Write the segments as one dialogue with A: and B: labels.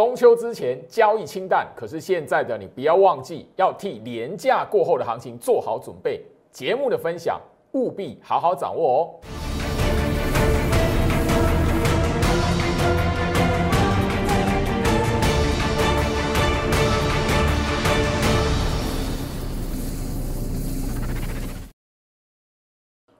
A: 中秋之前交易清淡，可是现在的你不要忘记要替廉价过后的行情做好准备。节目的分享务必好好掌握哦。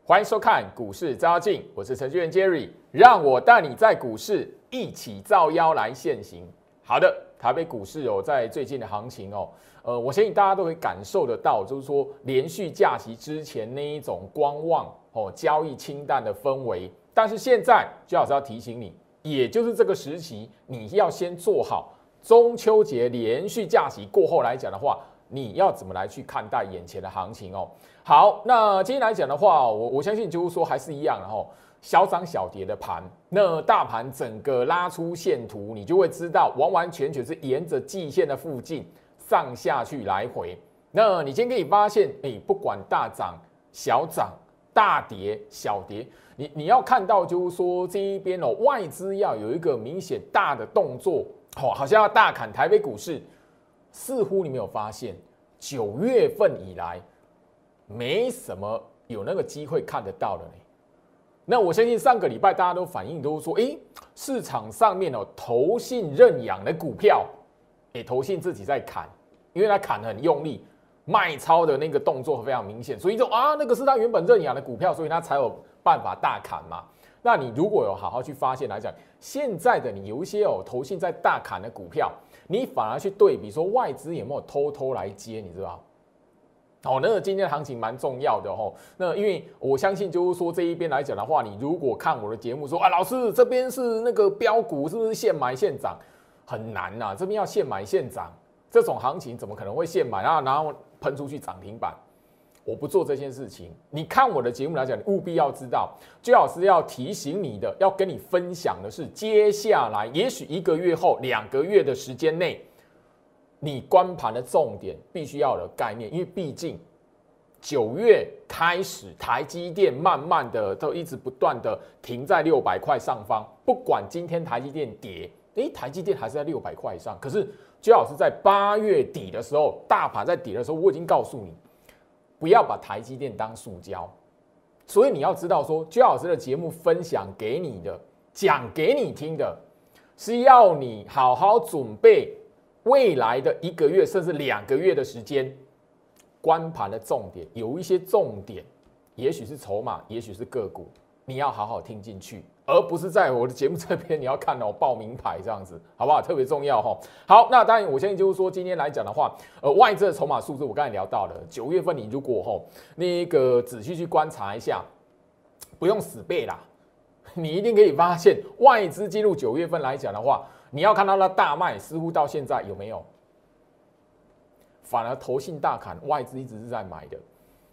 A: 欢迎收看股市招妖，我是程序员 Jerry，让我带你在股市一起造妖来现行。好的，台北股市哦，在最近的行情哦，呃，我相信大家都会感受得到，就是说连续假期之前那一种观望哦，交易清淡的氛围。但是现在，就老师要提醒你，也就是这个时期，你要先做好中秋节连续假期过后来讲的话。你要怎么来去看待眼前的行情哦？好，那今天来讲的话，我我相信就是说还是一样，然后小涨小跌的盘，那大盘整个拉出线图，你就会知道完完全全是沿着季线的附近上下去来回。那你今天可以发现，哎，不管大涨小涨、大跌小跌，你你要看到就是说这一边哦，外资要有一个明显大的动作，哦，好像要大砍台北股市。似乎你没有发现，九月份以来没什么有那个机会看得到了呢。那我相信上个礼拜大家都反映都说，哎，市场上面哦，投信认养的股票，哎，投信自己在砍，因为他砍得很用力，卖超的那个动作非常明显，所以就啊，那个是他原本认养的股票，所以他才有办法大砍嘛。那你如果有好好去发现来讲，现在的你有一些哦，投信在大砍的股票。你反而去对比说外资有没有偷偷来接，你知道？哦，那今天的行情蛮重要的哦。那因为我相信，就是说这一边来讲的话，你如果看我的节目说啊，老师这边是那个标股，是不是现买现涨？很难呐，这边要现买现涨，这种行情怎么可能会现买啊？然后喷出去涨停板？我不做这件事情。你看我的节目来讲，你务必要知道，最好是要提醒你的，要跟你分享的是，接下来也许一个月后、两个月的时间内，你关盘的重点必须要有概念，因为毕竟九月开始，台积电慢慢的都一直不断的停在六百块上方。不管今天台积电跌，诶，台积电还是在六百块以上。可是，最好是在八月底的时候，大盘在跌的时候，我已经告诉你。不要把台积电当塑胶，所以你要知道说，焦老师的节目分享给你的，讲给你听的，是要你好好准备未来的一个月甚至两个月的时间，关盘的重点有一些重点，也许是筹码，也许是个股，你要好好听进去。而不是在我的节目这边，你要看到报名牌这样子，好不好？特别重要哈。好，那当然，我相信就是说，今天来讲的话，呃，外资的筹码数字，我刚才聊到了，九月份你如果哈那个仔细去观察一下，不用死背啦，你一定可以发现，外资进入九月份来讲的话，你要看到它大卖，似乎到现在有没有？反而投信大砍，外资一直是在买的。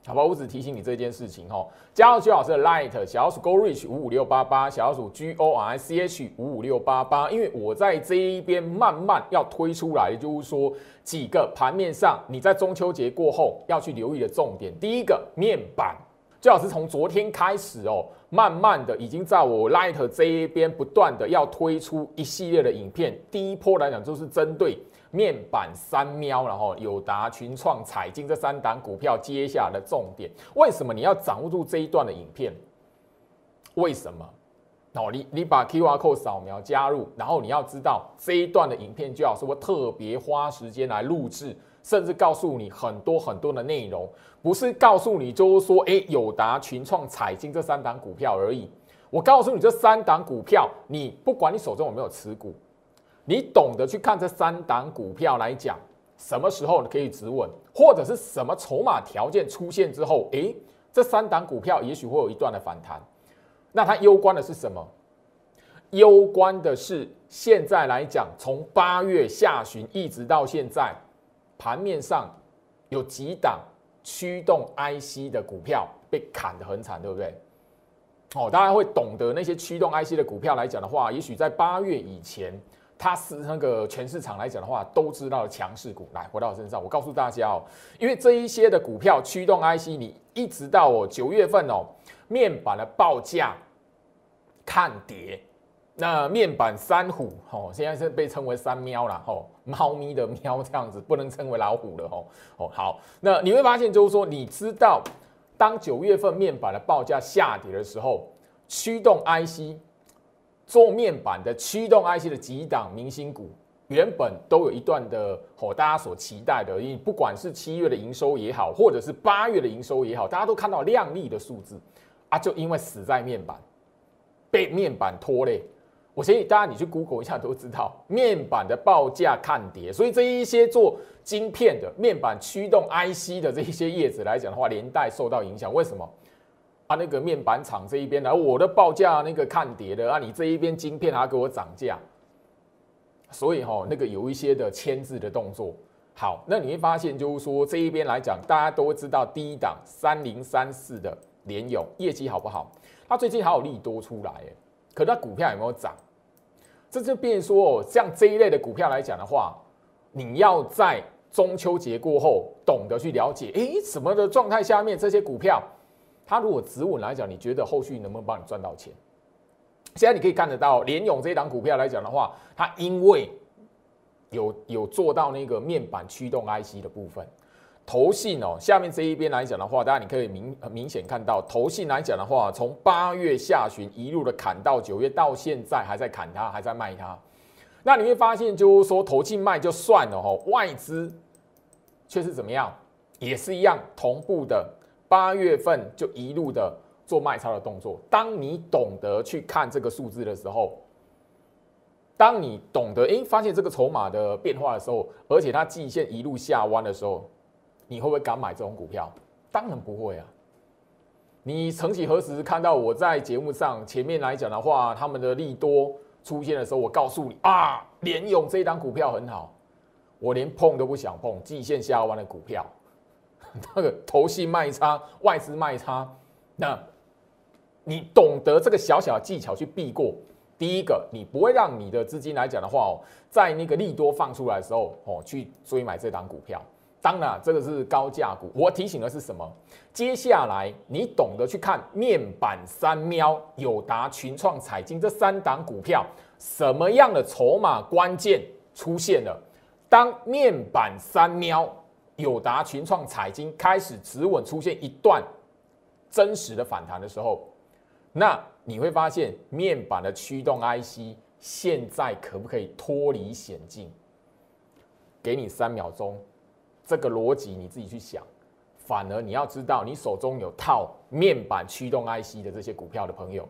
A: 好吧，我只提醒你这件事情哈。加入徐老师的 Light 小老鼠 Go Reach 五五六八八，小老鼠 Gorich 五五六八八。因为我在这一边慢慢要推出来，就是说几个盘面上你在中秋节过后要去留意的重点。第一个面板，最好是从昨天开始哦，慢慢的已经在我 Light 这一边不断的要推出一系列的影片。第一波来讲就是针对。面板三喵，然后友达、群创、彩晶这三档股票，接下来的重点，为什么你要掌握住这一段的影片？为什么？哦，你你把 Q R code 扫描加入，然后你要知道这一段的影片，就要是我特别花时间来录制，甚至告诉你很多很多的内容，不是告诉你就是说，哎，友达、群创、彩晶这三档股票而已。我告诉你，这三档股票，你不管你手中有没有持股。你懂得去看这三档股票来讲，什么时候可以止稳，或者是什么筹码条件出现之后，诶，这三档股票也许会有一段的反弹。那它攸关的是什么？攸关的是现在来讲，从八月下旬一直到现在，盘面上有几档驱动 IC 的股票被砍得很惨，对不对？哦，大家会懂得那些驱动 IC 的股票来讲的话，也许在八月以前。它是那个全市场来讲的话，都知道的强势股。来回到我身上，我告诉大家哦，因为这一些的股票驱动 IC，你一直到哦九月份哦，面板的报价看跌，那面板三虎，吼，现在是被称为三喵了，吼，猫咪的喵这样子，不能称为老虎了，吼，哦，好，那你会发现就是说，你知道，当九月份面板的报价下跌的时候，驱动 IC 做面板的驱动 IC 的几档明星股，原本都有一段的，吼，大家所期待的，因为不管是七月的营收也好，或者是八月的营收也好，大家都看到亮丽的数字，啊，就因为死在面板，被面板拖累。我建议大家你去 Google 一下都知道，面板的报价看跌，所以这一些做晶片的面板驱动 IC 的这一些叶子来讲的话，连带受到影响。为什么？啊，那个面板厂这一边呢，我的报价那个看跌的啊，你这一边晶片还给我涨价，所以哈，那个有一些的牵制的动作。好，那你会发现就是说这一边来讲，大家都知道第一档三零三四的联勇业绩好不好？它最近还有利多出来，哎，可它股票有没有涨？这就变说哦，像这一类的股票来讲的话，你要在中秋节过后懂得去了解，诶，什么的状态下面这些股票，它如果止稳来讲，你觉得后续能不能帮你赚到钱？现在你可以看得到联勇这一档股票来讲的话，它因为有有做到那个面板驱动 IC 的部分。投信哦，下面这一边来讲的话，大家你可以明很明显看到，投信来讲的话，从八月下旬一路的砍到九月，到现在还在砍它，还在卖它。那你会发现，就是说投信卖就算了哈，外资却是怎么样，也是一样同步的，八月份就一路的做卖超的动作。当你懂得去看这个数字的时候，当你懂得诶发现这个筹码的变化的时候，而且它季线一路下弯的时候。你会不会敢买这种股票？当然不会啊！你曾几何时看到我在节目上前面来讲的话，他们的利多出现的时候，我告诉你啊，联勇这一档股票很好，我连碰都不想碰，季线下弯的股票，那个投信卖差、外资卖差，那你懂得这个小小的技巧去避过。第一个，你不会让你的资金来讲的话哦，在那个利多放出来的时候哦，去追买这档股票。当然，这个是高价股。我提醒的是什么？接下来你懂得去看面板三喵、友达、群创、彩金这三档股票，什么样的筹码关键出现了？当面板三喵、友达、群创、彩金开始止稳，出现一段真实的反弹的时候，那你会发现面板的驱动 IC 现在可不可以脱离险境？给你三秒钟。这个逻辑你自己去想，反而你要知道，你手中有套面板驱动 IC 的这些股票的朋友，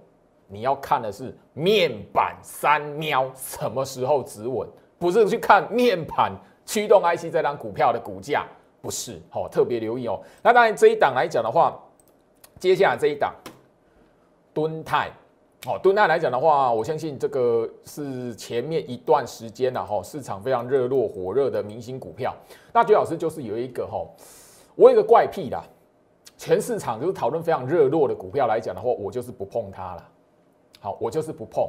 A: 你要看的是面板三喵什么时候止稳，不是去看面板驱动 IC 这张股票的股价，不是，好特别留意哦。那当然这一档来讲的话，接下来这一档敦泰。哦，敦泰来讲的话，我相信这个是前面一段时间了哈，市场非常热络火热的明星股票。那最老师就是有一个哈，我有一个怪癖啦，全市场就是讨论非常热络的股票来讲的话，我就是不碰它了。好，我就是不碰。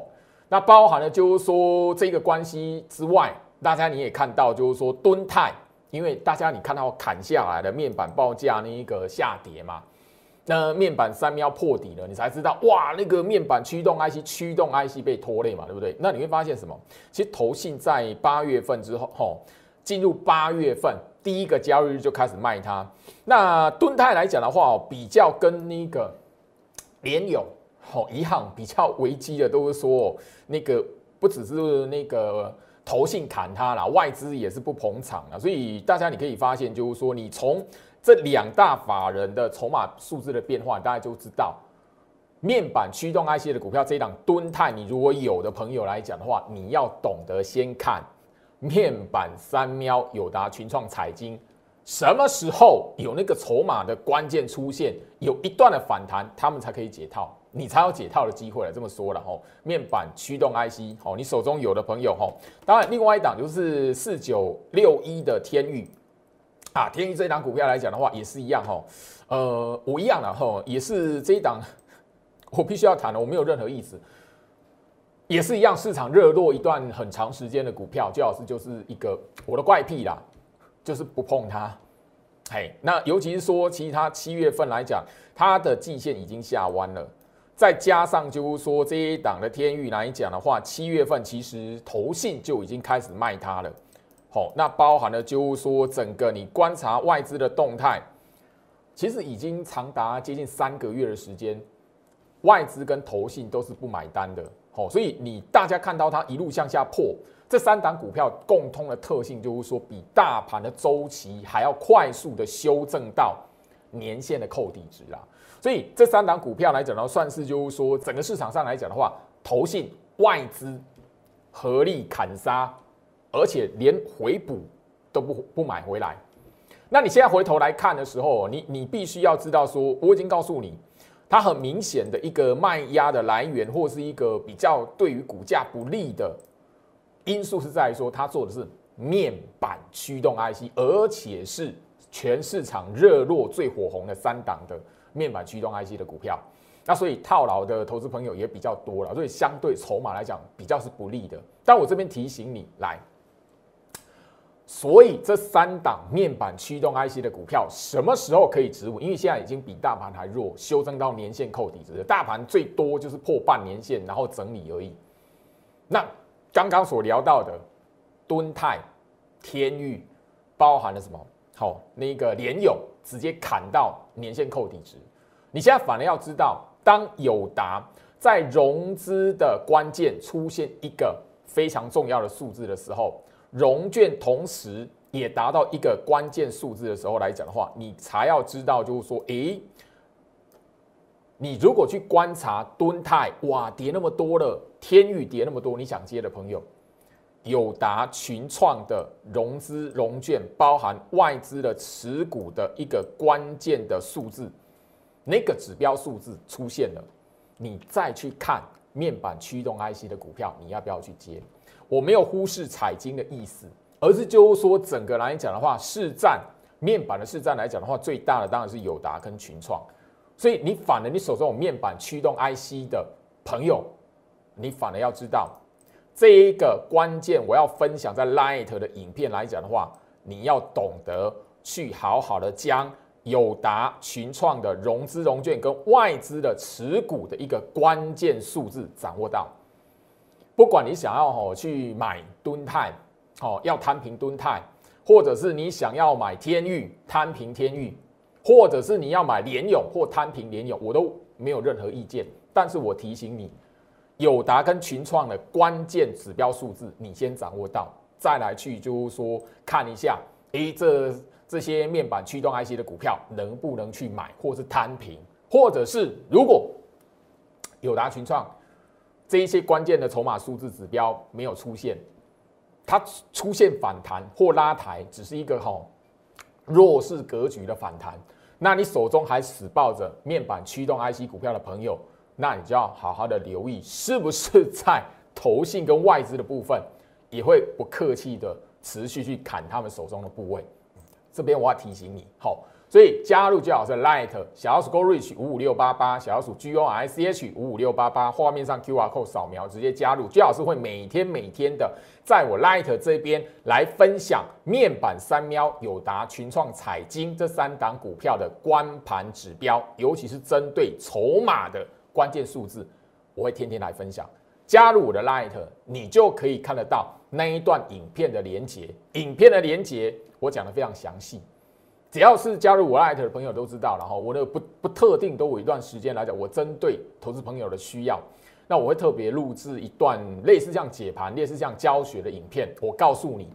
A: 那包含了就是说这个关系之外，大家你也看到就是说敦泰，因为大家你看到砍下来的面板报价那一个下跌嘛。那面板三喵破底了，你才知道哇，那个面板驱动 IC 驱动 IC 被拖累嘛，对不对？那你会发现什么？其实投信在八月份之后，吼，进入八月份第一个交易日就开始卖它。那敦泰来讲的话，比较跟那个联友好一样，比较危机的都是说，那个不只是那个投信砍它了，外资也是不捧场了。所以大家你可以发现，就是说你从这两大法人的筹码数字的变化，大家就知道面板驱动 IC 的股票这一档吨泰，你如果有的朋友来讲的话，你要懂得先看面板三喵、友达、群创、彩金，什么时候有那个筹码的关键出现，有一段的反弹，他们才可以解套，你才有解套的机会了。这么说了吼，面板驱动 IC，吼，你手中有的朋友吼，当然另外一档就是四九六一的天域。啊，天宇这一档股票来讲的话，也是一样吼，呃，我一样的哈，也是这一档，我必须要谈的，我没有任何意思，也是一样，市场热络一段很长时间的股票，最好是就是一个我的怪癖啦，就是不碰它，嘿，那尤其是说，其实它七月份来讲，它的季线已经下弯了，再加上就是说这一档的天域来讲的话，七月份其实投信就已经开始卖它了。好，那包含了就是说整个你观察外资的动态，其实已经长达接近三个月的时间，外资跟投信都是不买单的。好，所以你大家看到它一路向下破，这三档股票共通的特性就是说，比大盘的周期还要快速的修正到年限的扣底值啊。所以这三档股票来讲呢，算是就是说整个市场上来讲的话，投信外资合力砍杀，而且连回补都不不买回来。那你现在回头来看的时候，你你必须要知道说，我已经告诉你。它很明显的一个卖压的来源，或是一个比较对于股价不利的因素，是在于说它做的是面板驱动 IC，而且是全市场热络最火红的三档的面板驱动 IC 的股票。那所以套牢的投资朋友也比较多了，所以相对筹码来讲比较是不利的。但我这边提醒你来。所以这三档面板驱动 IC 的股票什么时候可以止稳？因为现在已经比大盘还弱，修正到年线扣底值，大盘最多就是破半年线，然后整理而已。那刚刚所聊到的敦泰、天域，包含了什么？好，那个联友直接砍到年线扣底值。你现在反而要知道，当友达在融资的关键出现一个非常重要的数字的时候。融券同时也达到一个关键数字的时候来讲的话，你才要知道，就是说，诶，你如果去观察敦泰，哇，跌那么多了，天宇跌那么多，你想接的朋友，友达、群创的融资融券，包含外资的持股的一个关键的数字，那个指标数字出现了，你再去看面板驱动 IC 的股票，你要不要去接？我没有忽视彩金的意思，而是就是说，整个来讲的话，市占面板的市占来讲的话，最大的当然是友达跟群创。所以你反而你手中有面板驱动 IC 的朋友，你反而要知道这一个关键，我要分享在 Light 的影片来讲的话，你要懂得去好好的将友达、群创的融资融券跟外资的持股的一个关键数字掌握到。不管你想要吼去买敦泰，哦要摊平敦泰，或者是你想要买天域摊平天域，或者是你要买联勇或摊平联勇，我都没有任何意见。但是我提醒你，友达跟群创的关键指标数字，你先掌握到，再来去就是说看一下，诶，这这些面板驱动 IC 的股票能不能去买，或是摊平，或者是如果友达群创。这一些关键的筹码数字指标没有出现，它出现反弹或拉抬，只是一个哈弱势格局的反弹。那你手中还死抱着面板驱动 IC 股票的朋友，那你就要好好的留意，是不是在投信跟外资的部分也会不客气的持续去砍他们手中的部位。这边我要提醒你，好。所以加入最好是 Light 小老鼠 Go Reach 五五六八八小老鼠 G O R C H 五五六八八画面上 Q R code 扫描直接加入，最好是会每天每天的在我 Light 这边来分享面板三喵、友达、群创、彩金这三档股票的关盘指标，尤其是针对筹码的关键数字，我会天天来分享。加入我的 Light，你就可以看得到那一段影片的连接，影片的连接我讲的非常详细。只要是加入我 Light 的朋友都知道，然后我的不不特定都有一段时间来讲，我针对投资朋友的需要，那我会特别录制一段类似像解盘、类似像教学的影片。我告诉你，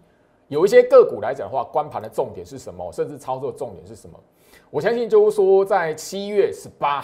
A: 有一些个股来讲的话，关盘的重点是什么，甚至操作重点是什么？我相信就是说，在七月十八。